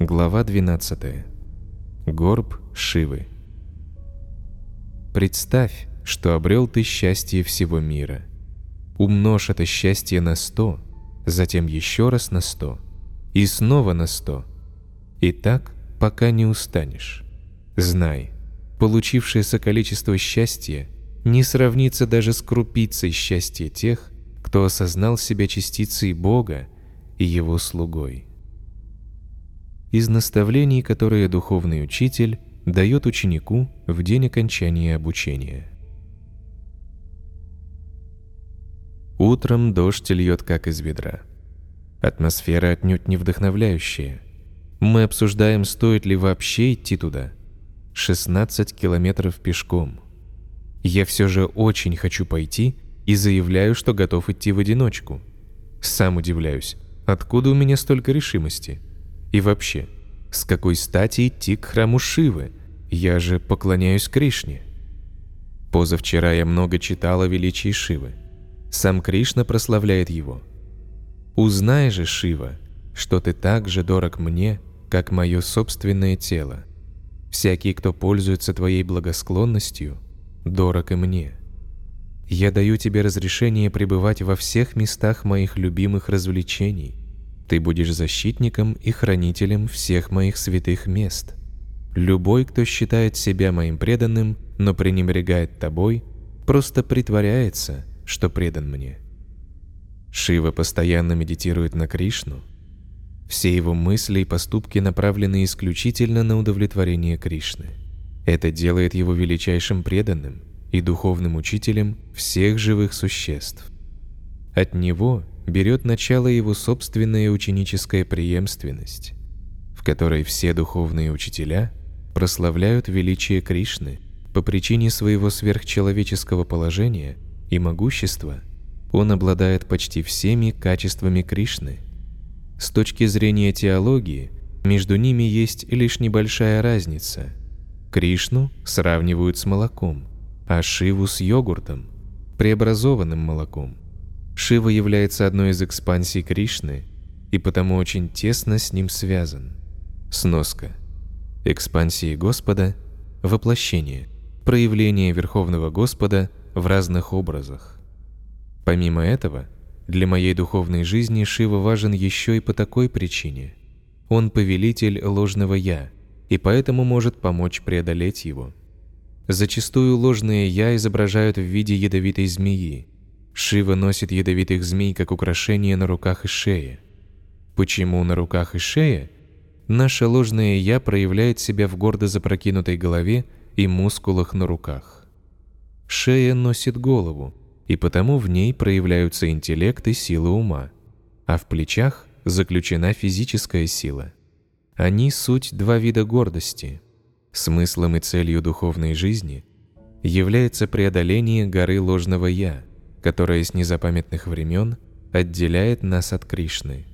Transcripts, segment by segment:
Глава 12. Горб Шивы. Представь, что обрел ты счастье всего мира. Умножь это счастье на сто, затем еще раз на сто, и снова на сто. И так, пока не устанешь. Знай, получившееся количество счастья не сравнится даже с крупицей счастья тех, кто осознал себя частицей Бога и Его слугой из наставлений, которые духовный учитель дает ученику в день окончания обучения. Утром дождь льет как из ведра. Атмосфера отнюдь не вдохновляющая. Мы обсуждаем, стоит ли вообще идти туда. 16 километров пешком. Я все же очень хочу пойти и заявляю, что готов идти в одиночку. Сам удивляюсь, откуда у меня столько решимости – и вообще, с какой стати идти к храму Шивы? Я же поклоняюсь Кришне. Позавчера я много читал о величии Шивы. Сам Кришна прославляет его. «Узнай же, Шива, что ты так же дорог мне, как мое собственное тело. Всякий, кто пользуется твоей благосклонностью, дорог и мне. Я даю тебе разрешение пребывать во всех местах моих любимых развлечений, ты будешь защитником и хранителем всех моих святых мест. Любой, кто считает себя моим преданным, но пренебрегает тобой, просто притворяется, что предан мне. Шива постоянно медитирует на Кришну. Все его мысли и поступки направлены исключительно на удовлетворение Кришны. Это делает его величайшим преданным и духовным учителем всех живых существ. От него берет начало его собственная ученическая преемственность, в которой все духовные учителя прославляют величие Кришны по причине своего сверхчеловеческого положения и могущества. Он обладает почти всеми качествами Кришны. С точки зрения теологии, между ними есть лишь небольшая разница. Кришну сравнивают с молоком, а Шиву с йогуртом, преобразованным молоком – Шива является одной из экспансий Кришны и потому очень тесно с ним связан. Сноска. Экспансии Господа – воплощение, проявление Верховного Господа в разных образах. Помимо этого, для моей духовной жизни Шива важен еще и по такой причине. Он повелитель ложного «я», и поэтому может помочь преодолеть его. Зачастую ложные «я» изображают в виде ядовитой змеи – Шива носит ядовитых змей как украшение на руках и шее. Почему на руках и шее? Наше ложное «я» проявляет себя в гордо запрокинутой голове и мускулах на руках. Шея носит голову, и потому в ней проявляются интеллект и сила ума, а в плечах заключена физическая сила. Они суть два вида гордости. Смыслом и целью духовной жизни является преодоление горы ложного «я», которая с незапамятных времен отделяет нас от Кришны.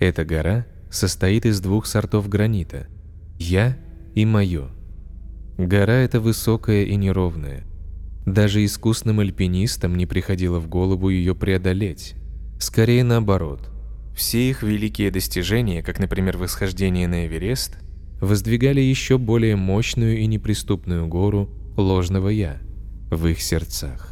Эта гора состоит из двух сортов гранита – «я» и «моё». Гора эта высокая и неровная. Даже искусным альпинистам не приходило в голову ее преодолеть. Скорее наоборот. Все их великие достижения, как, например, восхождение на Эверест, воздвигали еще более мощную и неприступную гору ложного «я» в их сердцах.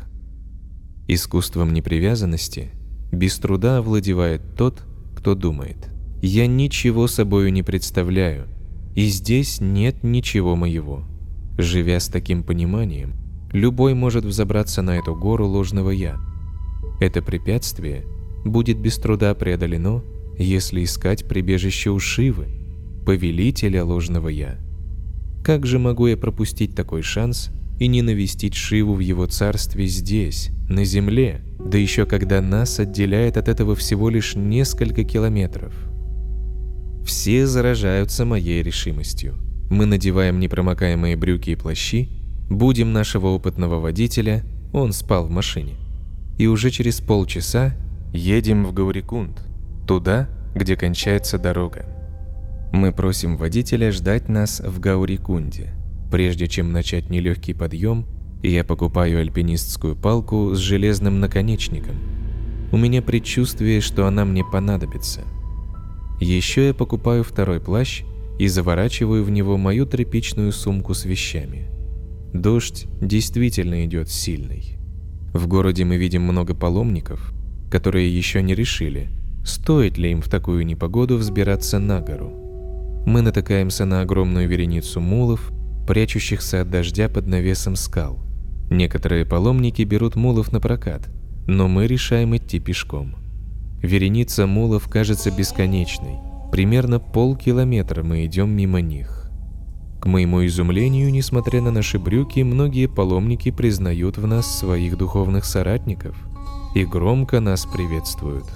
Искусством непривязанности без труда овладевает тот, кто думает «Я ничего собою не представляю, и здесь нет ничего моего». Живя с таким пониманием, любой может взобраться на эту гору ложного «я». Это препятствие будет без труда преодолено, если искать прибежище у Шивы, повелителя ложного «я». Как же могу я пропустить такой шанс и не навестить Шиву в его царстве здесь, на земле, да еще когда нас отделяет от этого всего лишь несколько километров. Все заражаются моей решимостью. Мы надеваем непромокаемые брюки и плащи, будем нашего опытного водителя, он спал в машине. И уже через полчаса едем в Гаурикунд, туда, где кончается дорога. Мы просим водителя ждать нас в Гаурикунде – Прежде чем начать нелегкий подъем, я покупаю альпинистскую палку с железным наконечником. У меня предчувствие, что она мне понадобится. Еще я покупаю второй плащ и заворачиваю в него мою тряпичную сумку с вещами. Дождь действительно идет сильный. В городе мы видим много паломников, которые еще не решили, стоит ли им в такую непогоду взбираться на гору. Мы натыкаемся на огромную вереницу мулов, прячущихся от дождя под навесом скал. Некоторые паломники берут мулов на прокат, но мы решаем идти пешком. Вереница мулов кажется бесконечной. Примерно полкилометра мы идем мимо них. К моему изумлению, несмотря на наши брюки, многие паломники признают в нас своих духовных соратников и громко нас приветствуют.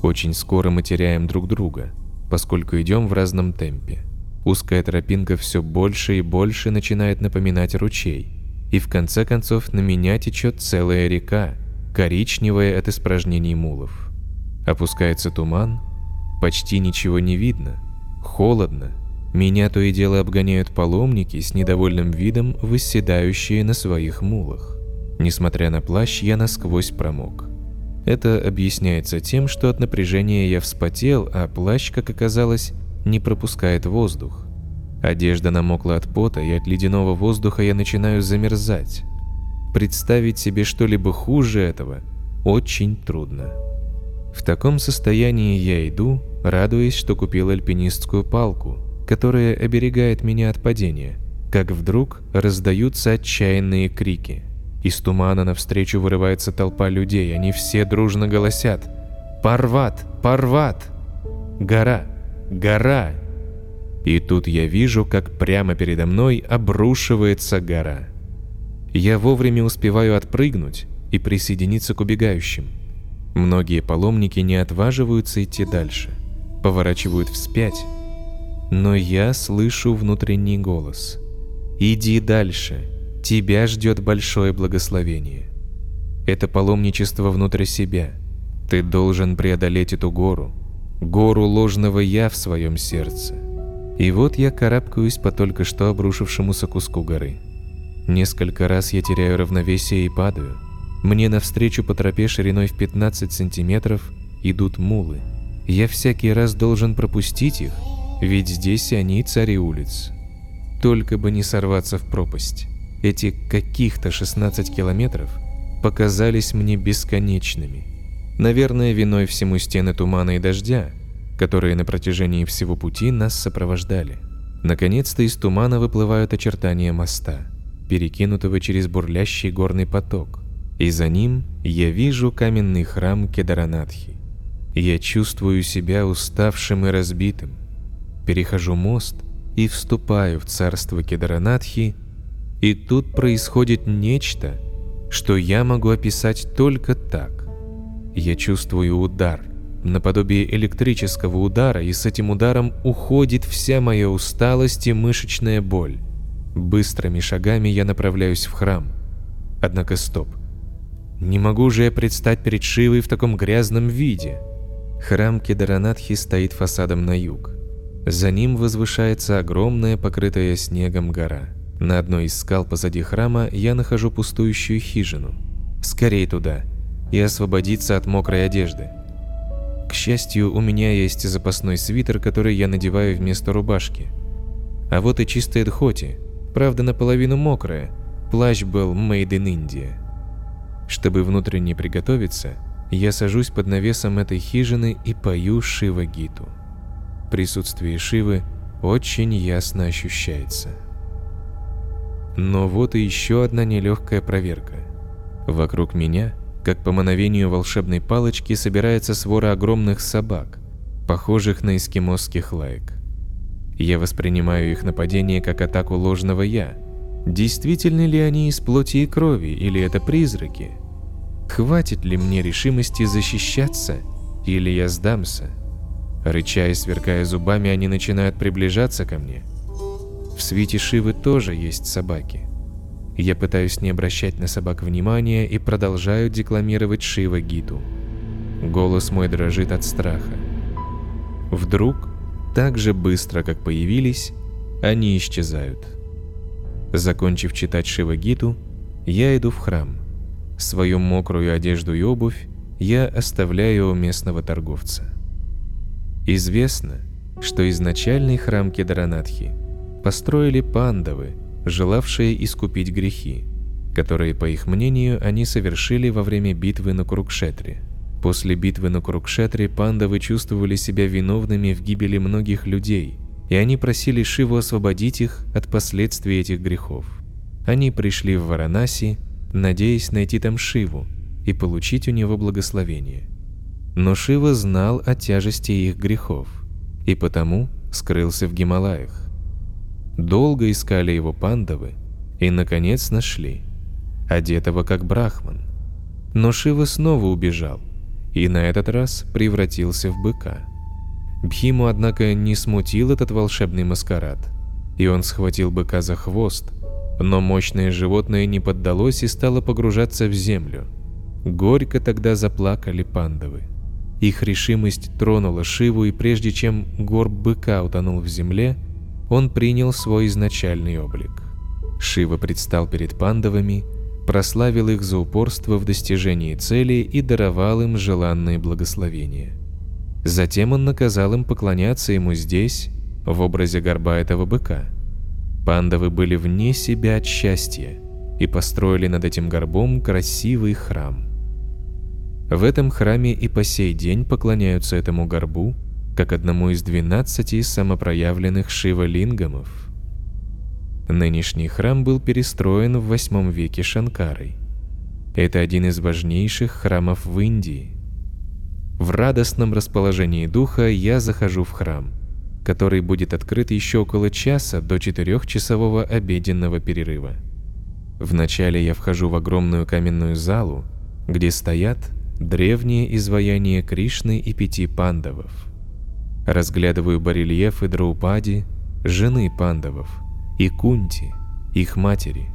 Очень скоро мы теряем друг друга, поскольку идем в разном темпе. Узкая тропинка все больше и больше начинает напоминать ручей, и в конце концов на меня течет целая река, коричневая от испражнений мулов. Опускается туман, почти ничего не видно, холодно. Меня то и дело обгоняют паломники с недовольным видом, восседающие на своих мулах. Несмотря на плащ, я насквозь промок. Это объясняется тем, что от напряжения я вспотел, а плащ, как оказалось, не пропускает воздух. Одежда намокла от пота, и от ледяного воздуха я начинаю замерзать. Представить себе что-либо хуже этого очень трудно. В таком состоянии я иду, радуясь, что купил альпинистскую палку, которая оберегает меня от падения, как вдруг раздаются отчаянные крики – из тумана навстречу вырывается толпа людей, они все дружно голосят «Парват! Парват! Гора! Гора!» И тут я вижу, как прямо передо мной обрушивается гора. Я вовремя успеваю отпрыгнуть и присоединиться к убегающим. Многие паломники не отваживаются идти дальше, поворачивают вспять. Но я слышу внутренний голос. «Иди дальше!» Тебя ждет большое благословение. Это паломничество внутрь себя. Ты должен преодолеть эту гору, гору ложного «я» в своем сердце. И вот я карабкаюсь по только что обрушившемуся куску горы. Несколько раз я теряю равновесие и падаю. Мне навстречу по тропе шириной в 15 сантиметров идут мулы. Я всякий раз должен пропустить их, ведь здесь они цари улиц. Только бы не сорваться в пропасть. Эти каких-то 16 километров показались мне бесконечными. Наверное, виной всему стены тумана и дождя, которые на протяжении всего пути нас сопровождали. Наконец-то из тумана выплывают очертания моста, перекинутого через бурлящий горный поток, и за ним я вижу каменный храм Кедаранатхи. Я чувствую себя уставшим и разбитым. Перехожу мост и вступаю в царство Кедаранатхи и тут происходит нечто, что я могу описать только так. Я чувствую удар, наподобие электрического удара, и с этим ударом уходит вся моя усталость и мышечная боль. Быстрыми шагами я направляюсь в храм. Однако стоп. Не могу же я предстать перед Шивой в таком грязном виде. Храм Кедаранатхи стоит фасадом на юг. За ним возвышается огромная покрытая снегом гора. На одной из скал позади храма я нахожу пустующую хижину. Скорее туда и освободиться от мокрой одежды. К счастью, у меня есть запасной свитер, который я надеваю вместо рубашки. А вот и чистая дхоти, правда наполовину мокрая, плащ был made in India. Чтобы внутренне приготовиться, я сажусь под навесом этой хижины и пою Шива Гиту. Присутствие Шивы очень ясно ощущается. Но вот и еще одна нелегкая проверка. Вокруг меня, как по мановению волшебной палочки, собирается свора огромных собак, похожих на эскимосских лаек. Я воспринимаю их нападение как атаку ложного «я». Действительно ли они из плоти и крови, или это призраки? Хватит ли мне решимости защищаться, или я сдамся? Рыча и сверкая зубами, они начинают приближаться ко мне – в свете Шивы тоже есть собаки. Я пытаюсь не обращать на собак внимания и продолжаю декламировать Шива Гиту. Голос мой дрожит от страха. Вдруг, так же быстро, как появились, они исчезают. Закончив читать Шива Гиту, я иду в храм. Свою мокрую одежду и обувь я оставляю у местного торговца. Известно, что изначальный храм Кедаранатхи построили пандавы, желавшие искупить грехи, которые, по их мнению, они совершили во время битвы на Курукшетре. После битвы на Курукшетре пандавы чувствовали себя виновными в гибели многих людей, и они просили Шиву освободить их от последствий этих грехов. Они пришли в Варанаси, надеясь найти там Шиву и получить у него благословение. Но Шива знал о тяжести их грехов и потому скрылся в Гималаях. Долго искали его пандавы и, наконец, нашли, одетого как брахман. Но Шива снова убежал и на этот раз превратился в быка. Бхиму, однако, не смутил этот волшебный маскарад, и он схватил быка за хвост, но мощное животное не поддалось и стало погружаться в землю. Горько тогда заплакали пандавы. Их решимость тронула Шиву, и прежде чем горб быка утонул в земле, он принял свой изначальный облик. Шива предстал перед пандавами, прославил их за упорство в достижении цели и даровал им желанные благословения. Затем он наказал им поклоняться ему здесь, в образе горба этого быка. Пандавы были вне себя от счастья и построили над этим горбом красивый храм. В этом храме и по сей день поклоняются этому горбу, как одному из двенадцати самопроявленных шива-лингамов. Нынешний храм был перестроен в восьмом веке Шанкарой. Это один из важнейших храмов в Индии. В радостном расположении духа я захожу в храм, который будет открыт еще около часа до четырехчасового обеденного перерыва. Вначале я вхожу в огромную каменную залу, где стоят древние изваяния Кришны и пяти пандавов. Разглядываю барельефы Драупади, жены пандавов, и Кунти, их матери.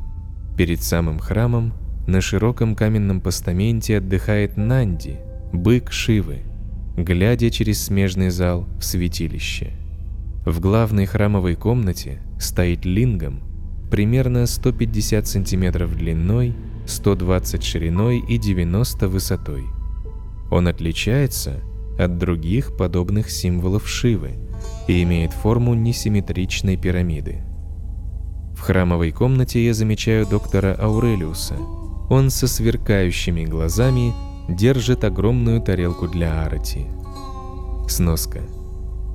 Перед самым храмом на широком каменном постаменте отдыхает Нанди, бык Шивы, глядя через смежный зал в святилище. В главной храмовой комнате стоит лингам, примерно 150 сантиметров длиной 120 шириной и 90 высотой. Он отличается от других подобных символов Шивы и имеет форму несимметричной пирамиды. В храмовой комнате я замечаю доктора Аурелиуса. Он со сверкающими глазами держит огромную тарелку для арати. Сноска.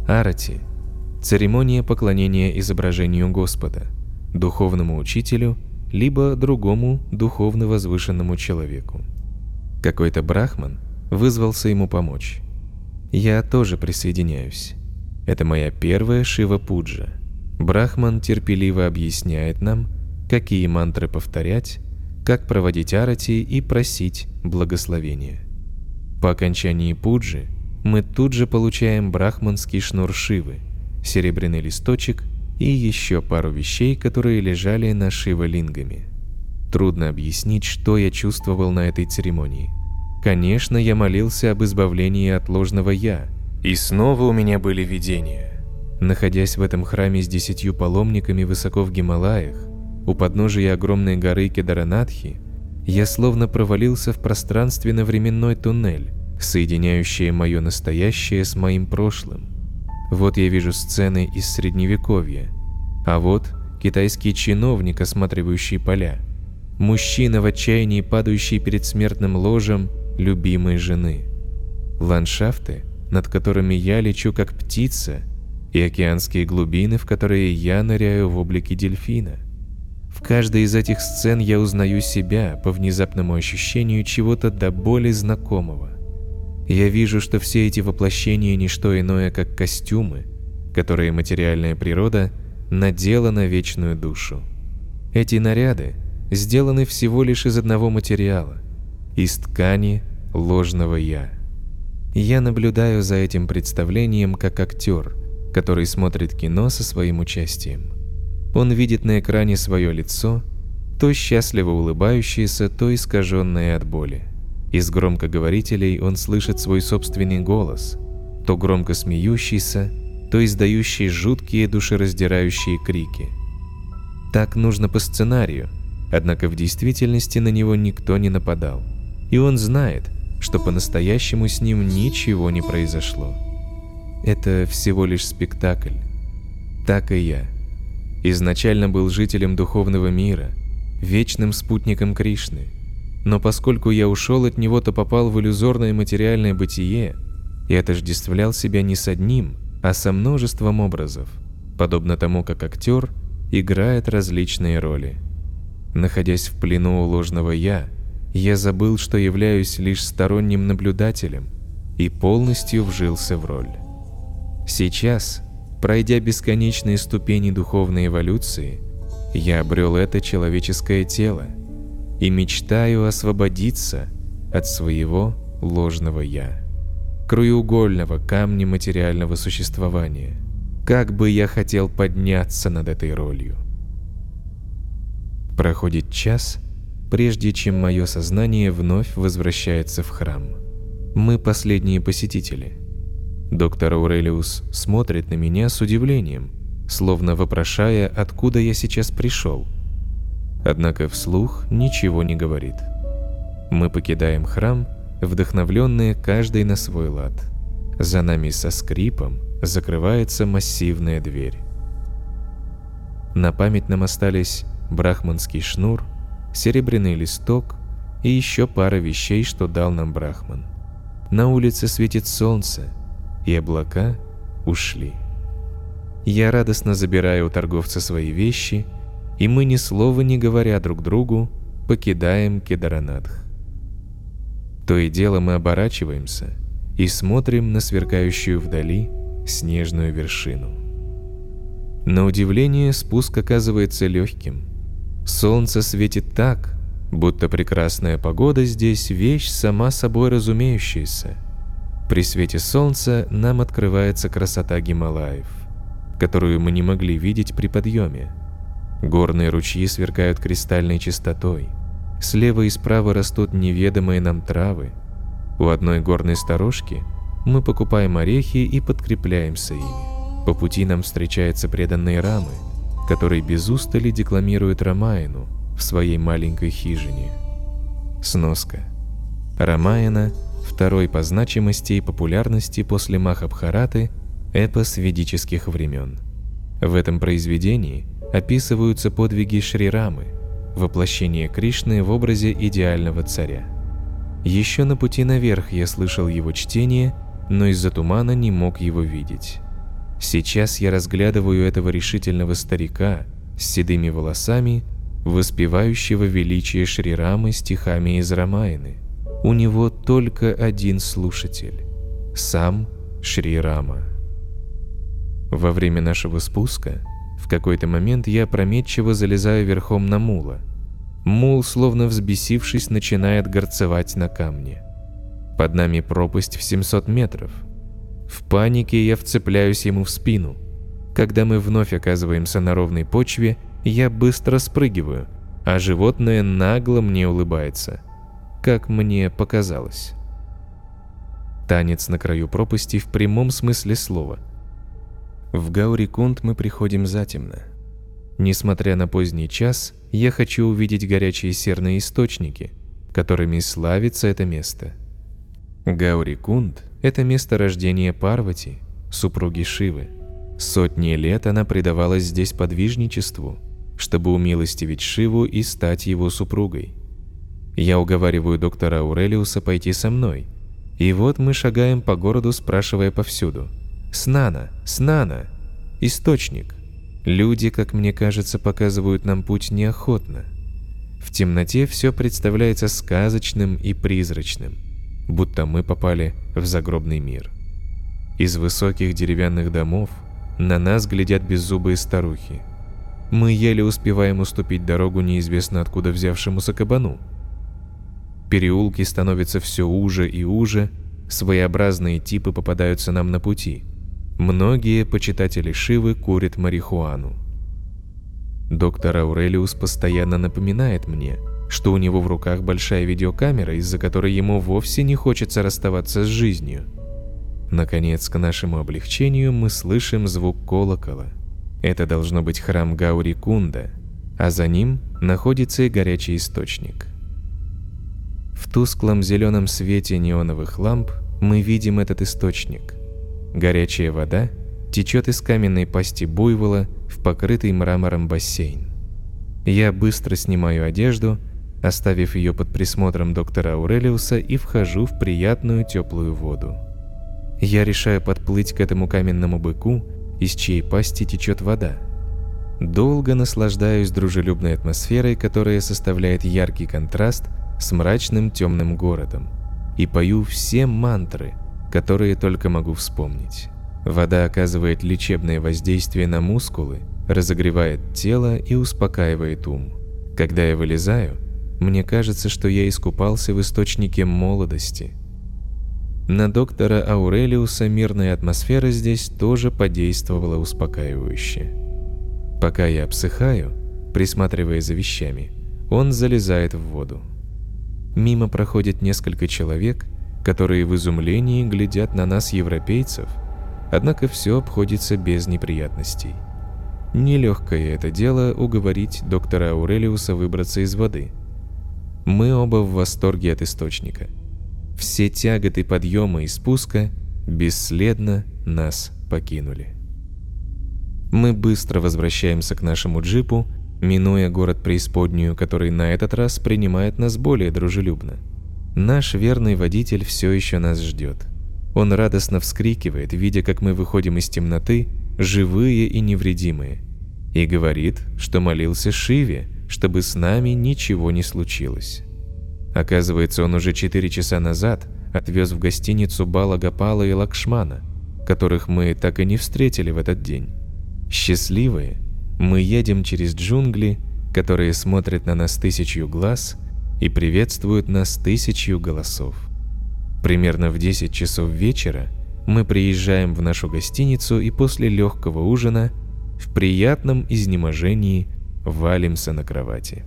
Арати – церемония поклонения изображению Господа, духовному учителю – либо другому духовно возвышенному человеку. Какой-то брахман вызвался ему помочь. Я тоже присоединяюсь. Это моя первая Шива-пуджа. Брахман терпеливо объясняет нам, какие мантры повторять, как проводить арати и просить благословения. По окончании пуджи мы тут же получаем брахманский шнур Шивы, серебряный листочек – и еще пару вещей, которые лежали на шивалингами. Трудно объяснить, что я чувствовал на этой церемонии. Конечно, я молился об избавлении от ложного «я», и снова у меня были видения. Находясь в этом храме с десятью паломниками высоко в Гималаях, у подножия огромной горы Кедаранатхи, я словно провалился в пространственно-временной туннель, соединяющий мое настоящее с моим прошлым. Вот я вижу сцены из Средневековья. А вот китайский чиновник, осматривающий поля. Мужчина в отчаянии, падающий перед смертным ложем любимой жены. Ландшафты, над которыми я лечу как птица, и океанские глубины, в которые я ныряю в облике дельфина. В каждой из этих сцен я узнаю себя по внезапному ощущению чего-то до боли знакомого. Я вижу, что все эти воплощения – не что иное, как костюмы, которые материальная природа надела на вечную душу. Эти наряды сделаны всего лишь из одного материала – из ткани ложного «я». Я наблюдаю за этим представлением как актер, который смотрит кино со своим участием. Он видит на экране свое лицо, то счастливо улыбающееся, то искаженное от боли. Из громкоговорителей он слышит свой собственный голос, то громко смеющийся, то издающий жуткие душераздирающие крики. Так нужно по сценарию, однако в действительности на него никто не нападал. И он знает, что по-настоящему с ним ничего не произошло. – это всего лишь спектакль. Так и я. Изначально был жителем духовного мира, вечным спутником Кришны. Но поскольку я ушел от него, то попал в иллюзорное материальное бытие и отождествлял себя не с одним, а со множеством образов, подобно тому, как актер играет различные роли. Находясь в плену у ложного «я», я забыл, что являюсь лишь сторонним наблюдателем и полностью вжился в роль. Сейчас, пройдя бесконечные ступени духовной эволюции, я обрел это человеческое тело и мечтаю освободиться от своего ложного «я», краеугольного камня материального существования. Как бы я хотел подняться над этой ролью. Проходит час, прежде чем мое сознание вновь возвращается в храм. Мы последние посетители. Доктор Аурелиус смотрит на меня с удивлением, словно вопрошая, откуда я сейчас пришел. Однако вслух ничего не говорит. Мы покидаем храм, вдохновленные каждый на свой лад. За нами со скрипом закрывается массивная дверь. На память нам остались брахманский шнур, серебряный листок и еще пара вещей, что дал нам Брахман. На улице светит солнце, и облака ушли. Я радостно забираю у торговца свои вещи, и мы ни слова не говоря друг другу покидаем Кедаранадх. То и дело мы оборачиваемся и смотрим на сверкающую вдали снежную вершину. На удивление спуск оказывается легким. Солнце светит так, будто прекрасная погода здесь вещь сама собой разумеющаяся. При свете солнца нам открывается красота Гималаев, которую мы не могли видеть при подъеме. Горные ручьи сверкают кристальной чистотой. Слева и справа растут неведомые нам травы. У одной горной сторожки мы покупаем орехи и подкрепляемся ими. По пути нам встречаются преданные рамы – который без устали декламирует Рамаяну в своей маленькой хижине. Сноска. Рамаяна – второй по значимости и популярности после Махабхараты эпос ведических времен. В этом произведении описываются подвиги Шри Рамы, воплощение Кришны в образе идеального царя. Еще на пути наверх я слышал его чтение, но из-за тумана не мог его видеть. Сейчас я разглядываю этого решительного старика с седыми волосами, воспевающего величие Шрирамы стихами из Рамаяны. У него только один слушатель – сам Шрирама. Во время нашего спуска в какой-то момент я опрометчиво залезаю верхом на мула. Мул, словно взбесившись, начинает горцевать на камне. Под нами пропасть в 700 метров – в панике я вцепляюсь ему в спину. Когда мы вновь оказываемся на ровной почве, я быстро спрыгиваю, а животное нагло мне улыбается. Как мне показалось. Танец на краю пропасти в прямом смысле слова. В Гаурикунд мы приходим затемно. Несмотря на поздний час, я хочу увидеть горячие серные источники, которыми славится это место. Гаурикунд это место рождения Парвати, супруги Шивы. Сотни лет она предавалась здесь подвижничеству, чтобы умилостивить Шиву и стать его супругой. Я уговариваю доктора Аурелиуса пойти со мной. И вот мы шагаем по городу, спрашивая повсюду. «Снана! Снана! Источник!» Люди, как мне кажется, показывают нам путь неохотно. В темноте все представляется сказочным и призрачным будто мы попали в загробный мир. Из высоких деревянных домов на нас глядят беззубые старухи. Мы еле успеваем уступить дорогу неизвестно откуда взявшемуся кабану. Переулки становятся все уже и уже, своеобразные типы попадаются нам на пути. Многие почитатели Шивы курят марихуану. Доктор Аурелиус постоянно напоминает мне – что у него в руках большая видеокамера, из-за которой ему вовсе не хочется расставаться с жизнью. Наконец, к нашему облегчению мы слышим звук колокола. Это должно быть храм Гаури Кунда, а за ним находится и горячий источник. В тусклом зеленом свете неоновых ламп мы видим этот источник. Горячая вода течет из каменной пасти буйвола в покрытый мрамором бассейн. Я быстро снимаю одежду, оставив ее под присмотром доктора Аурелиуса и вхожу в приятную теплую воду. Я решаю подплыть к этому каменному быку, из чьей пасти течет вода. Долго наслаждаюсь дружелюбной атмосферой, которая составляет яркий контраст с мрачным темным городом, и пою все мантры, которые только могу вспомнить. Вода оказывает лечебное воздействие на мускулы, разогревает тело и успокаивает ум. Когда я вылезаю, мне кажется, что я искупался в источнике молодости. На доктора Аурелиуса мирная атмосфера здесь тоже подействовала успокаивающе. Пока я обсыхаю, присматривая за вещами, он залезает в воду. Мимо проходит несколько человек, которые в изумлении глядят на нас, европейцев, однако все обходится без неприятностей. Нелегкое это дело уговорить доктора Аурелиуса выбраться из воды – мы оба в восторге от источника. Все тяготы подъема и спуска бесследно нас покинули. Мы быстро возвращаемся к нашему джипу, минуя город преисподнюю, который на этот раз принимает нас более дружелюбно. Наш верный водитель все еще нас ждет. Он радостно вскрикивает, видя, как мы выходим из темноты, живые и невредимые, и говорит, что молился Шиве, чтобы с нами ничего не случилось. Оказывается, он уже четыре часа назад отвез в гостиницу Бала Гапала и Лакшмана, которых мы так и не встретили в этот день. Счастливые, мы едем через джунгли, которые смотрят на нас тысячью глаз и приветствуют нас тысячью голосов. Примерно в 10 часов вечера мы приезжаем в нашу гостиницу и после легкого ужина в приятном изнеможении валимся на кровати.